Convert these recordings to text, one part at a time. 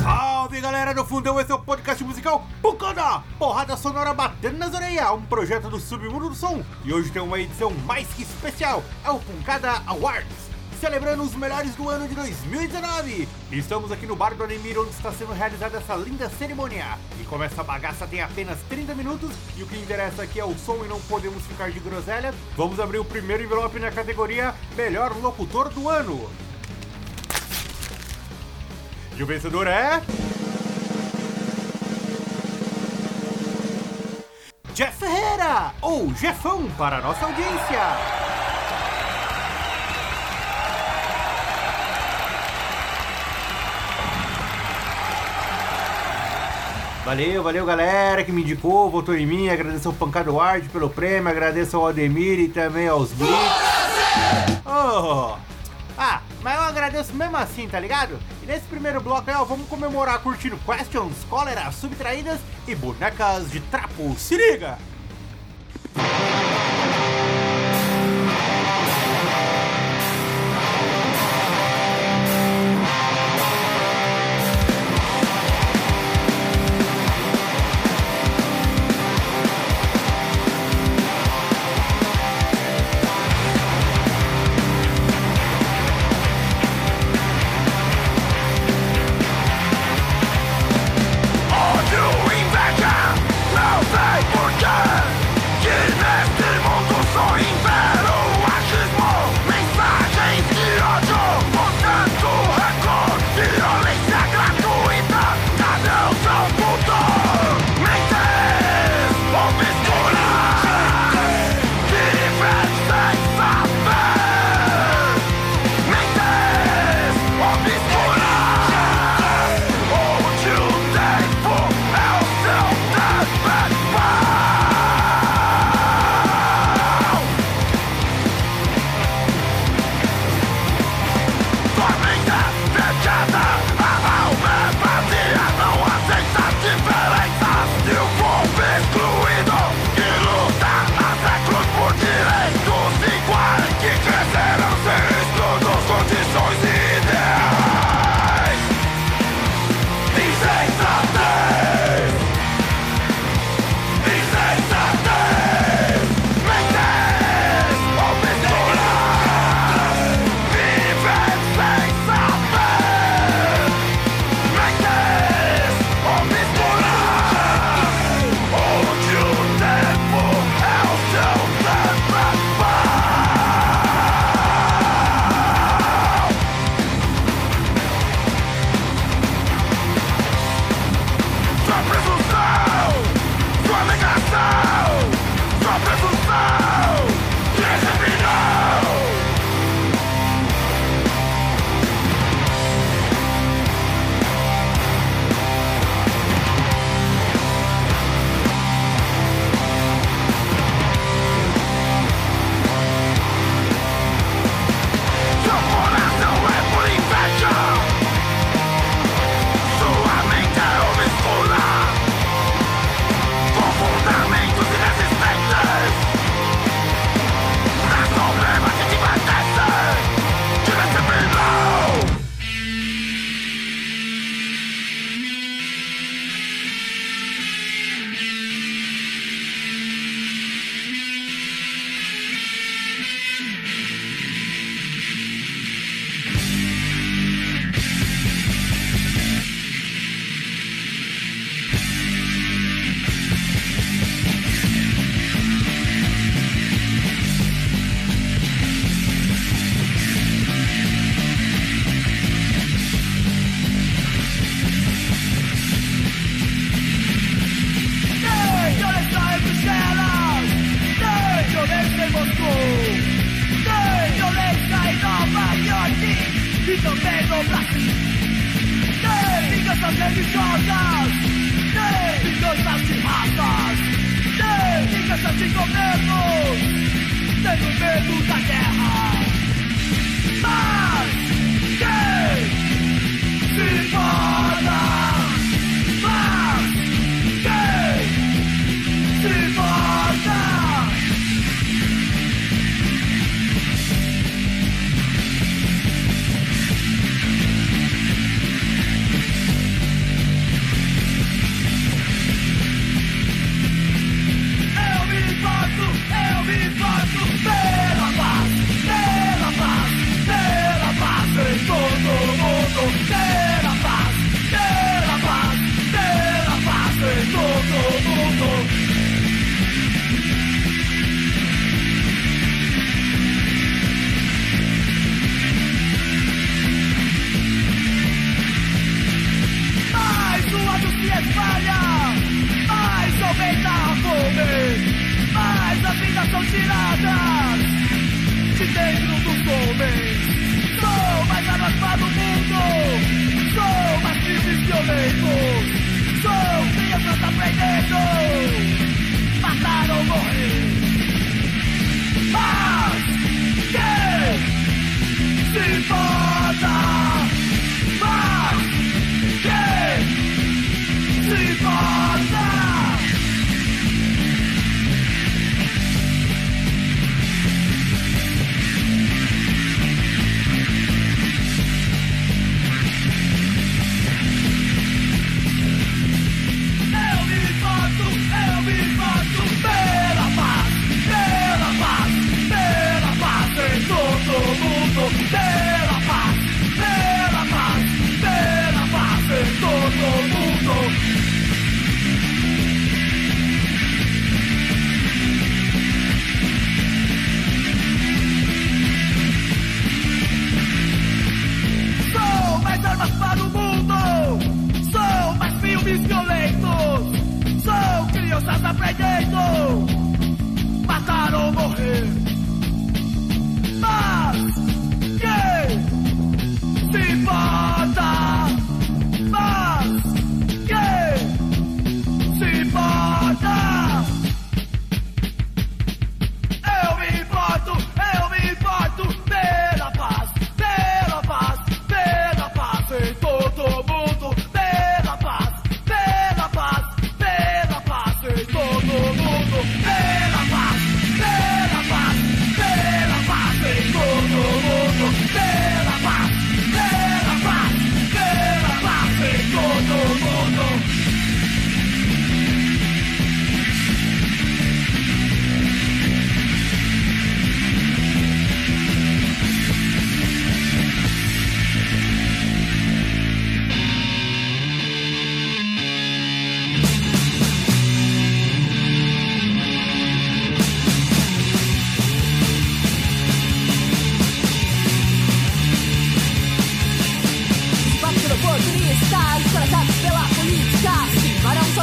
Salve galera do Fundão, esse é o podcast musical Pucana, porrada sonora batendo nas orelhas, um projeto do Submundo do Som. E hoje tem uma edição mais que especial, é o Puncada Awards, celebrando os melhores do ano de 2019. Estamos aqui no bar do Anemir, onde está sendo realizada essa linda cerimônia. E como essa bagaça tem apenas 30 minutos, e o que interessa aqui é o som e não podemos ficar de groselha, vamos abrir o primeiro envelope na categoria Melhor Locutor do Ano. E o vencedor é. Jeff Ferreira, ou Jeffão para a nossa audiência. Valeu, valeu galera que me indicou, votou em mim, agradeço ao Pancado Ward pelo prêmio, agradeço ao Ademir e também aos Blitz. Oh. Ah, mas eu agradeço mesmo assim, tá ligado? E nesse primeiro bloco aí, ó, vamos comemorar curtindo questions, cólera, subtraídas e bonecas de trapo. Se liga! E também no Brasil. Tem vinganças religiosas, raças, tem vinganças de governos, tem o medo da guerra. Mas homens. Sou mais arrastado do mundo. Sou mais livre violento. Sou crianças aprendendo. Matar ou morrer. Ah! armas para o mundo. São mais filmes violentos. São crianças aprendendo. Matar ou morrer. Mas quem se mata?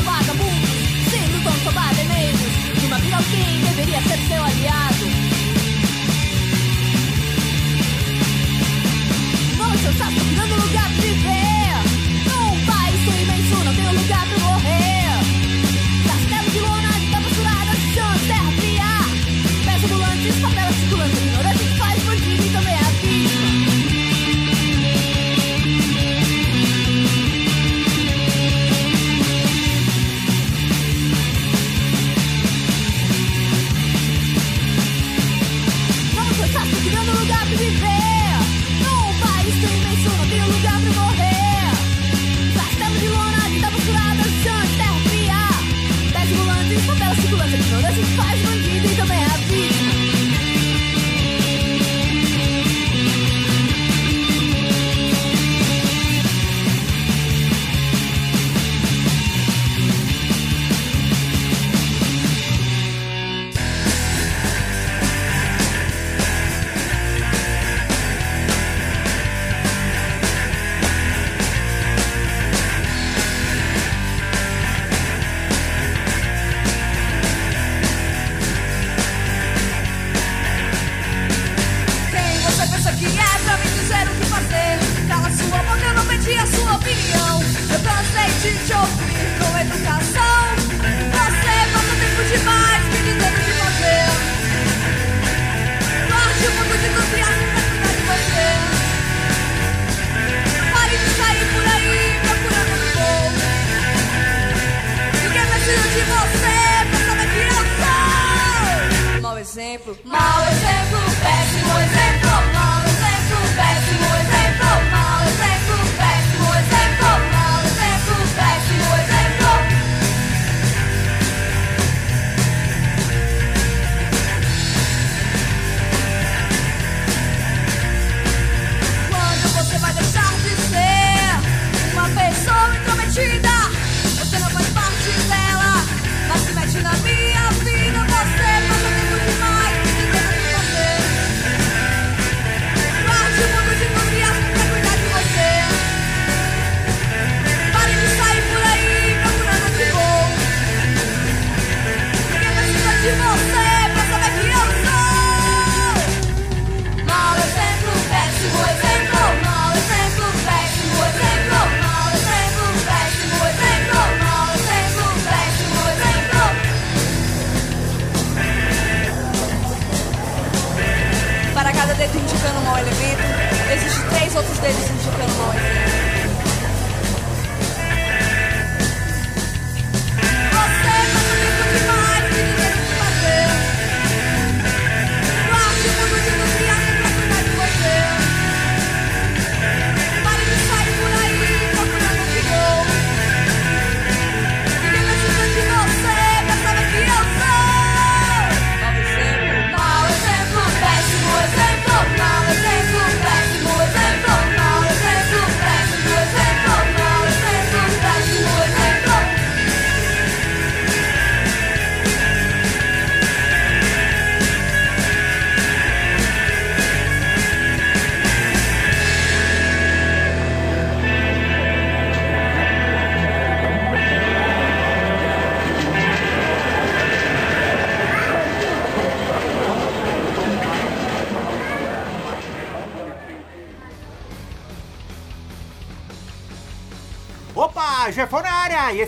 vagabundo, sendo tão é menos, de uma vida alguém deveria ser seu aliado. Não, seu saco, virando lugar de vez.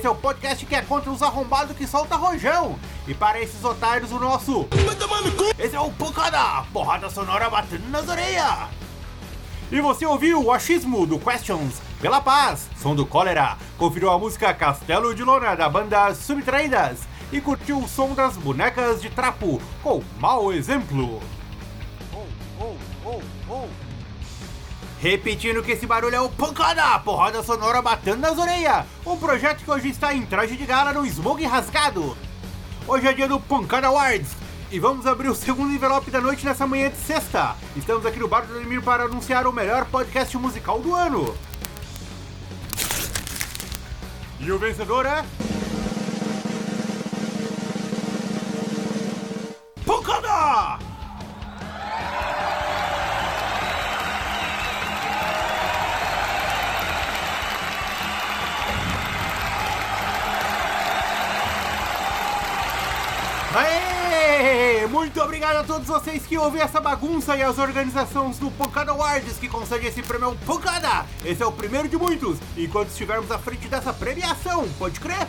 Esse é o podcast que é contra os arrombados que solta rojão. E para esses otários, o nosso. Esse é o Pancada! Porrada sonora batendo nas orelhas! E você ouviu o achismo do Questions pela Paz, som do cólera. Conferiu a música Castelo de Lona da banda Subtraídas. E curtiu o som das bonecas de trapo com mau exemplo. Oh, oh, oh, oh. Repetindo que esse barulho é o Pancada, porrada sonora batendo nas orelhas. Um projeto que hoje está em traje de gala no Smoke Rasgado. Hoje é dia do Pancada Awards. E vamos abrir o segundo envelope da noite nessa manhã de sexta. Estamos aqui no Bar do Ademir para anunciar o melhor podcast musical do ano. E o vencedor é... obrigado a todos vocês que ouvem essa bagunça e as organizações do Pancada Awards que conseguem esse prêmio Pancada! Esse é o primeiro de muitos, enquanto estivermos à frente dessa premiação, pode crer?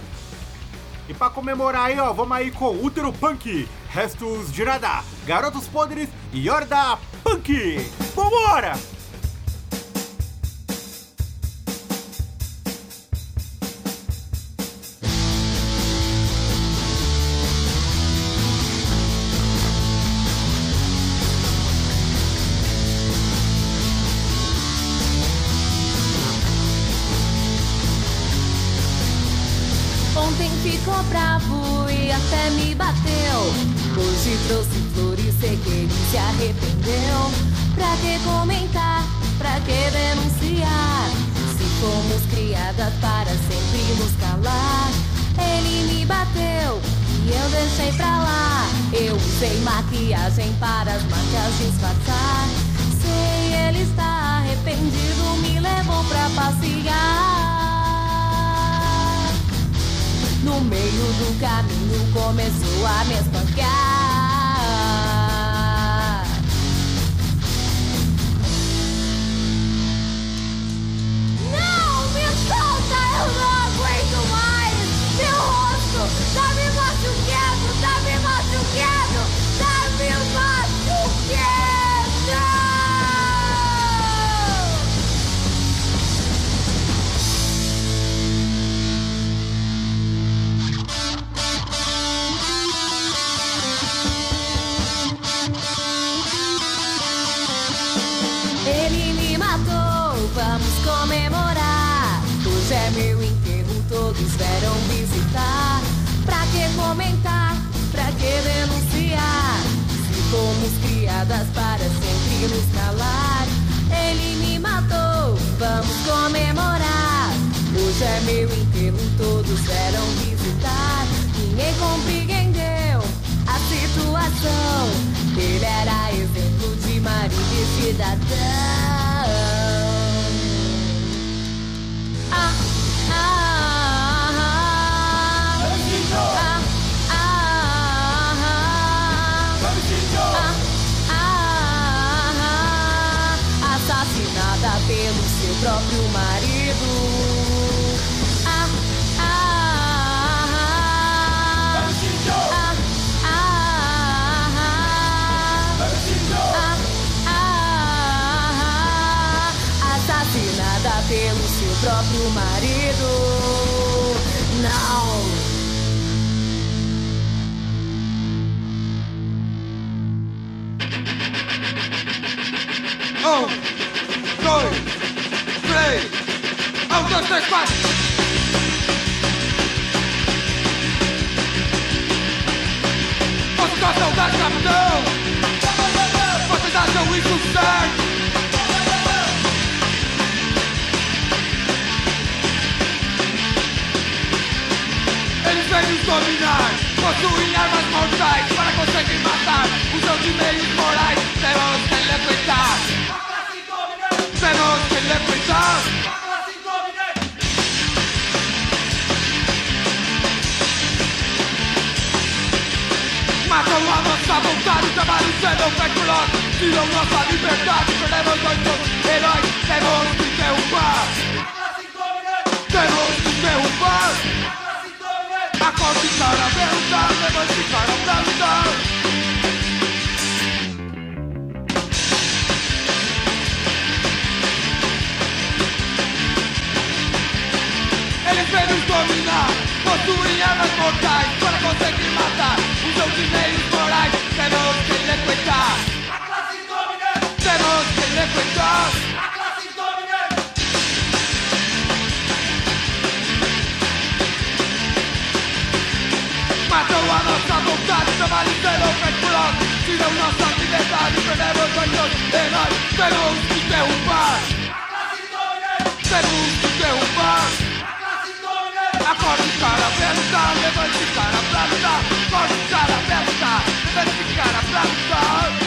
E pra comemorar aí, ó, vamos aí com Útero Punk, Restos de Nada, Garotos Podres e Horda Punk! Vambora! Ficou bravo e até me bateu. Hoje trouxe flores, sei que ele se arrependeu. Pra que comentar? Pra que denunciar? Se fomos criadas para sempre nos calar. Ele me bateu e eu deixei pra lá. Eu usei maquiagem para as marcas disfarçar. Sei, ele está arrependido, me levou pra passear. No meio do caminho começou a me espancar. Criadas para sempre nos calar. Ele me matou, vamos comemorar. Hoje é meu enterro, todos vieram visitar. Ninguém compreendeu a situação. Ele era exemplo de marido e cidadão. Pelo seu próprio três. Um, dois, três, quatro. Vocês gostam da escravidão? Vocês acham isso certo? Eles vêm nos dominar Possuem armas mortais Para conseguir matar Usam de meios morais Temos que lamentar Temos que lamentar Matam a vontade Trabalho sendo feito por Tiram nossa liberdade Perdemos dois heróis Temos que derrubar de meios morais Temos que frequentar Temos que frequentar Matam a nossa vontade, por nós Tiram nossa liberdade, perdemos dois heróis Temos que derrubar Temos que derrubar Acorde cara aberta, levante cara pra lutar Acorde cara aberta, levante cara pra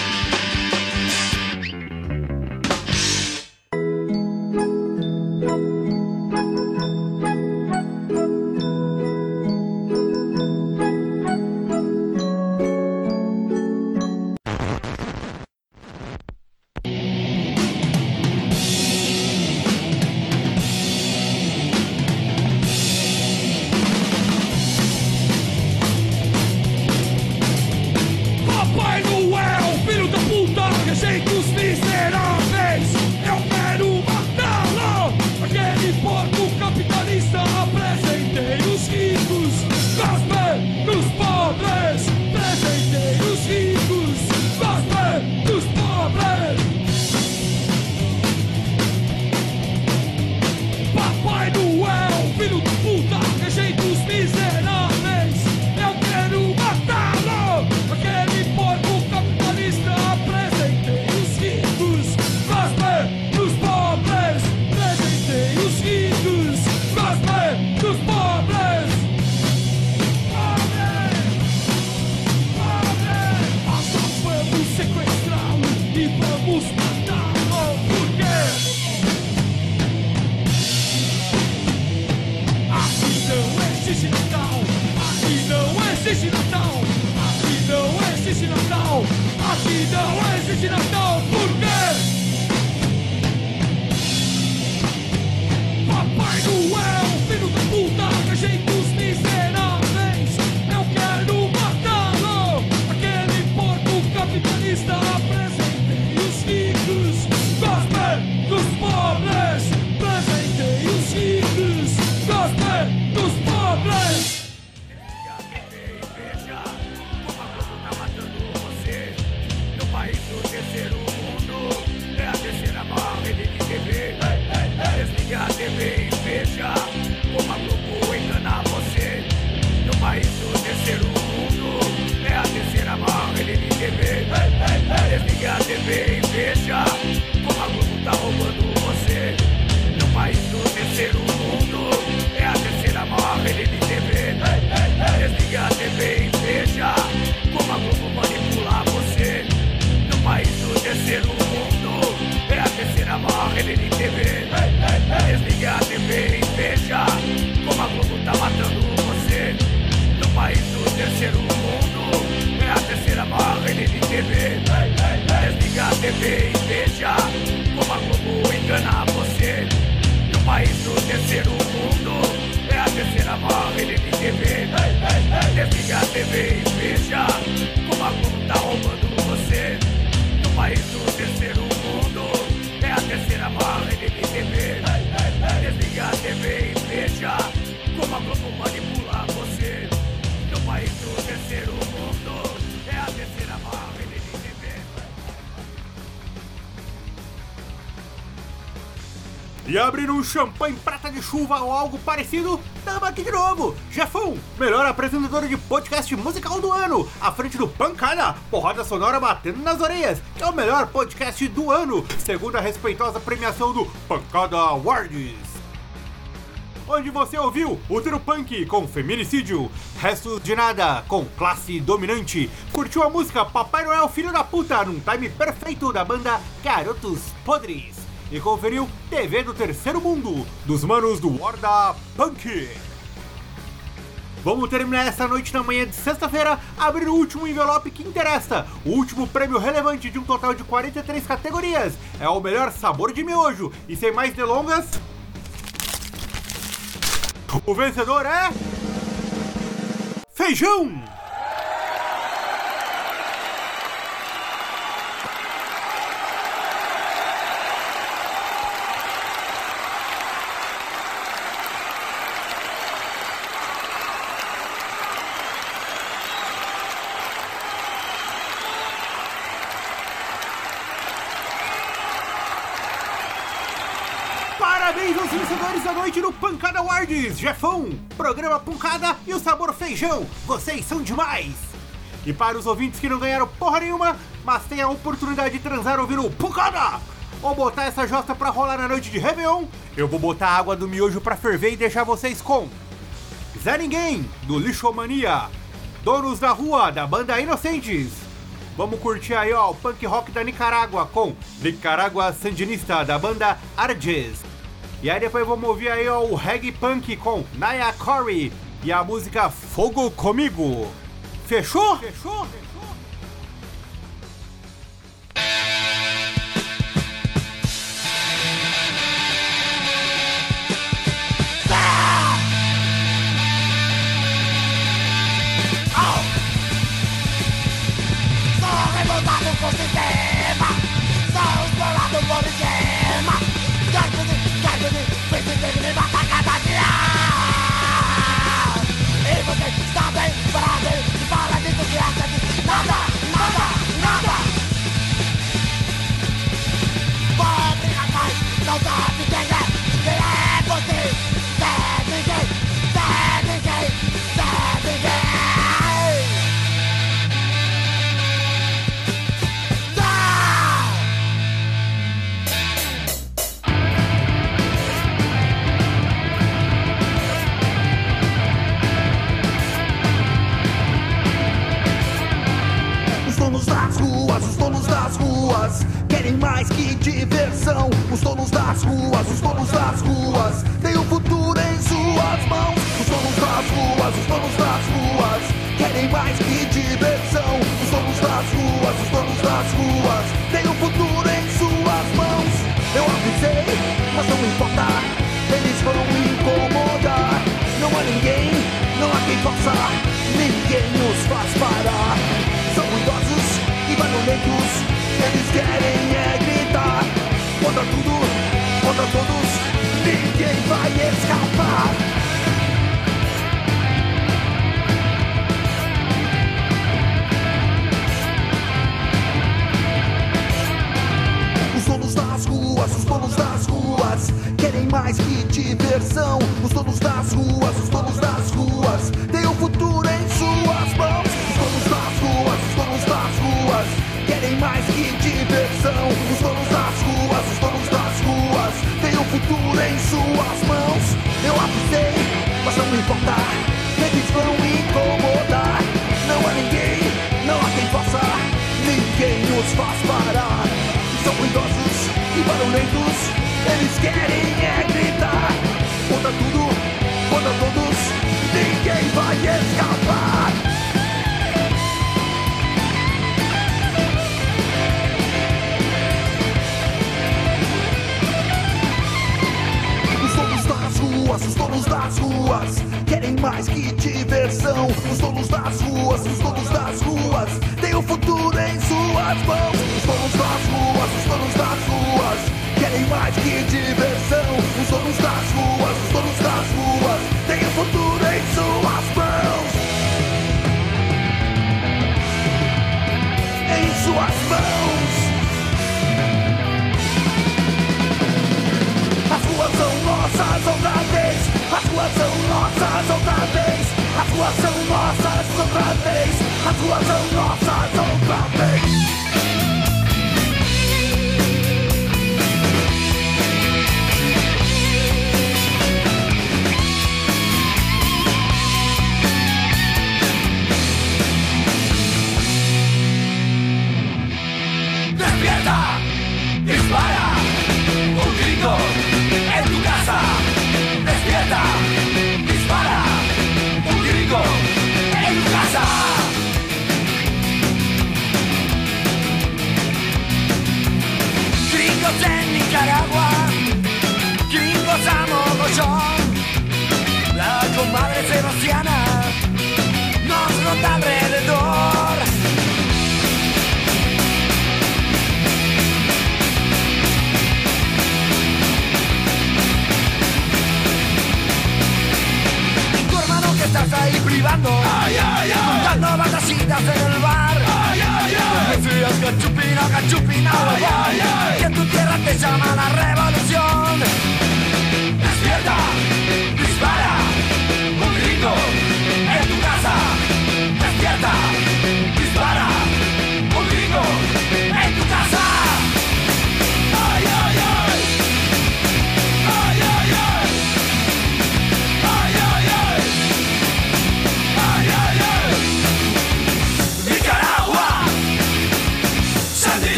liga a TV e veja como a Globo tá roubando você. No país do terceiro mundo, é a terceira maior de TV. Desliga a TV e veja como a Globo manipula você. No país do terceiro mundo, é a terceira maior de TV. E abrir um champanhe prata de chuva ou algo parecido aqui de novo. Jefão, melhor apresentador de podcast musical do ano, à frente do Pancada, porrada sonora batendo nas orelhas, que é o melhor podcast do ano, segundo a respeitosa premiação do Pancada Awards. Onde você ouviu Útero Punk com Feminicídio, Restos de Nada com Classe Dominante, curtiu a música Papai Noel Filho da Puta num time perfeito da banda Garotos Podres. E conferiu TV do Terceiro Mundo, dos manos do Horda Punk. Vamos terminar essa noite na manhã de sexta-feira abrindo o último envelope que interessa, o último prêmio relevante de um total de 43 categorias. É o melhor sabor de miojo. E sem mais delongas, o vencedor é. Feijão! Parabéns aos vencedores da noite no Awards, Jefão, programa Pancada e o sabor feijão, vocês são demais! E para os ouvintes que não ganharam porra nenhuma, mas têm a oportunidade de transar ouvindo o Pancada, ou botar essa josta pra rolar na noite de Réveillon, eu vou botar a água do miojo pra ferver e deixar vocês com Zé Ninguém, do Lixomania, Donos da Rua, da banda Inocentes, Vamos curtir aí, ó, o punk rock da Nicarágua com Nicarágua Sandinista, da banda Arges. E aí depois vamos ouvir aí, ó, o reggae punk com Naya Corey e a música Fogo Comigo. Fechou? Fechou? Sou que diversão. Os donos das ruas, os donos das ruas. Têm o futuro em suas mãos. Os donos das ruas, os donos das ruas. Querem mais que diversão. Os donos das ruas, os donos das ruas. Têm o futuro em suas mãos. Eu avisei, mas não importa. Eles vão incomodar. Não há ninguém, não há quem possa Ninguém nos faz parar. São ruidosos e barulhentos. Eles querem donos das ruas Querem mais que diversão. Os donos das ruas, os donos das ruas Têm o futuro em suas mãos. Os donos das ruas, os donos das ruas Querem mais que diversão. Os donos das ruas, os donos das ruas Têm o futuro em suas mãos. Em suas What's a loss estás ahí privando ay, ay, ay. Montando batasitas en el bar ay, ay, ay. Me frías cachupina, cachupina ay, ay, ay. Que en tu tierra te llama la revolución Despierta, dispara, un grito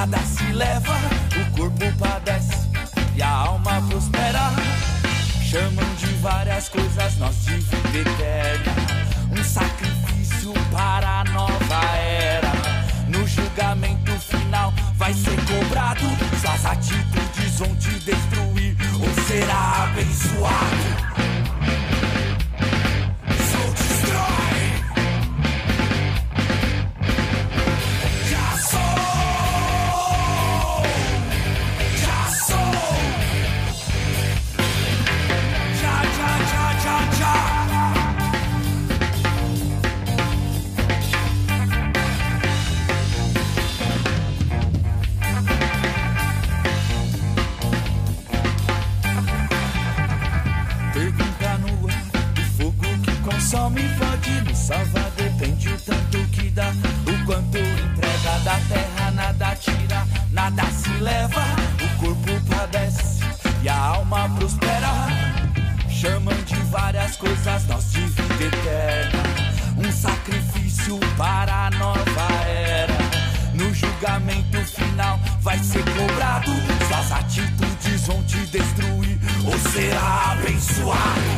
nada se leva, o corpo padece e a alma prospera. Chamam de várias coisas nós vida eterna, um sacrifício para a nova era. No julgamento final vai ser cobrado, suas atitudes vão te destruir ou será abençoado. será abençoado.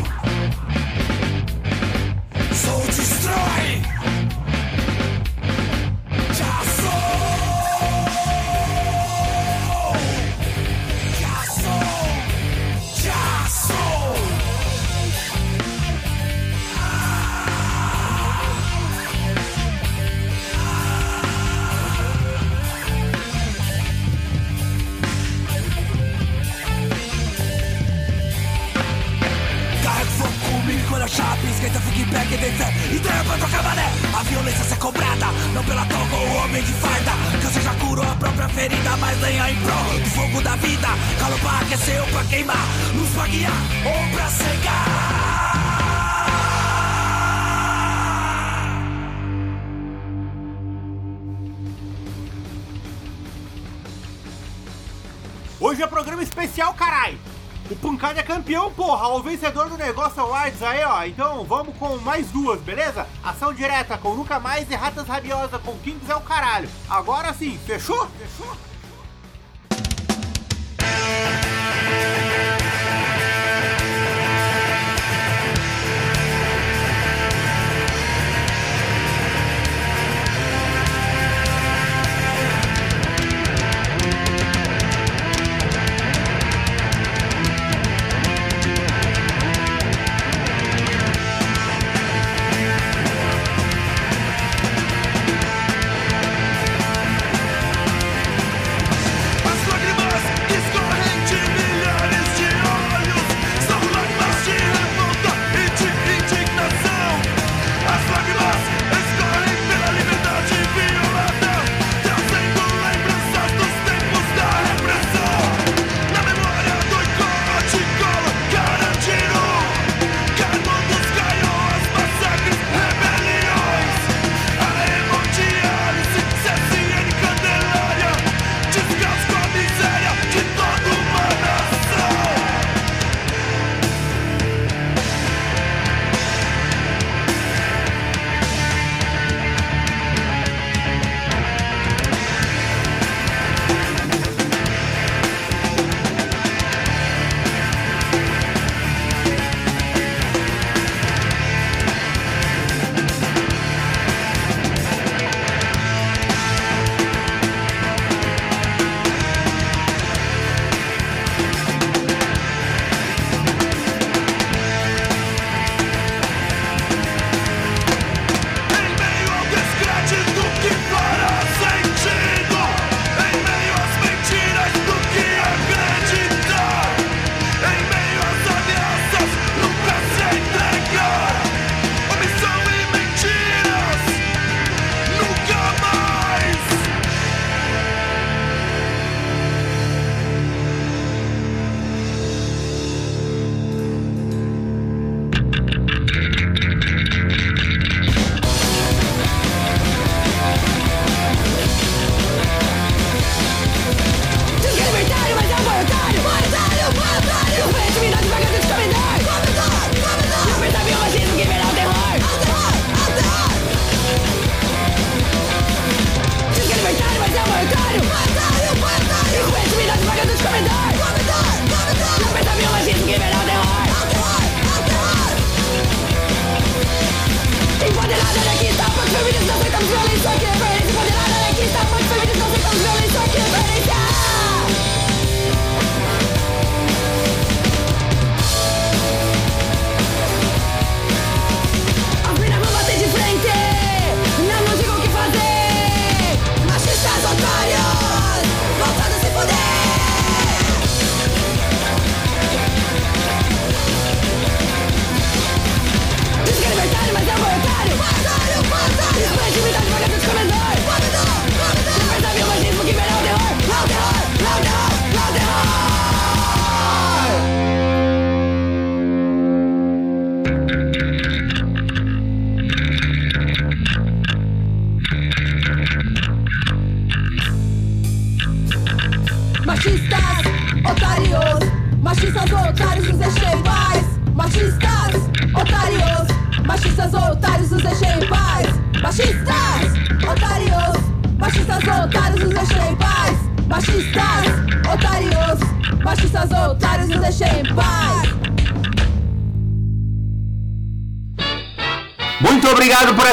Hoje é programa especial, carai! O Pancada é campeão, porra! O vencedor do negócio é Awards aí, ó. Então vamos com mais duas, beleza? Ação direta com Nunca Mais e Ratas Rabiosas com Kings é o caralho. Agora sim, fechou? Fechou?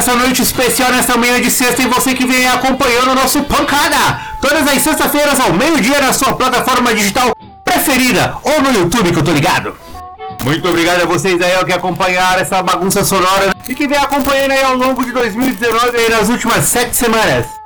nessa noite especial, nessa manhã de sexta, e você que vem acompanhando o nosso Pancada. Todas as sextas-feiras, ao meio-dia, na sua plataforma digital preferida, ou no YouTube, que eu tô ligado. Muito obrigado a vocês aí ó, que acompanharam essa bagunça sonora e que vem acompanhando aí ao longo de 2019 aí nas últimas sete semanas.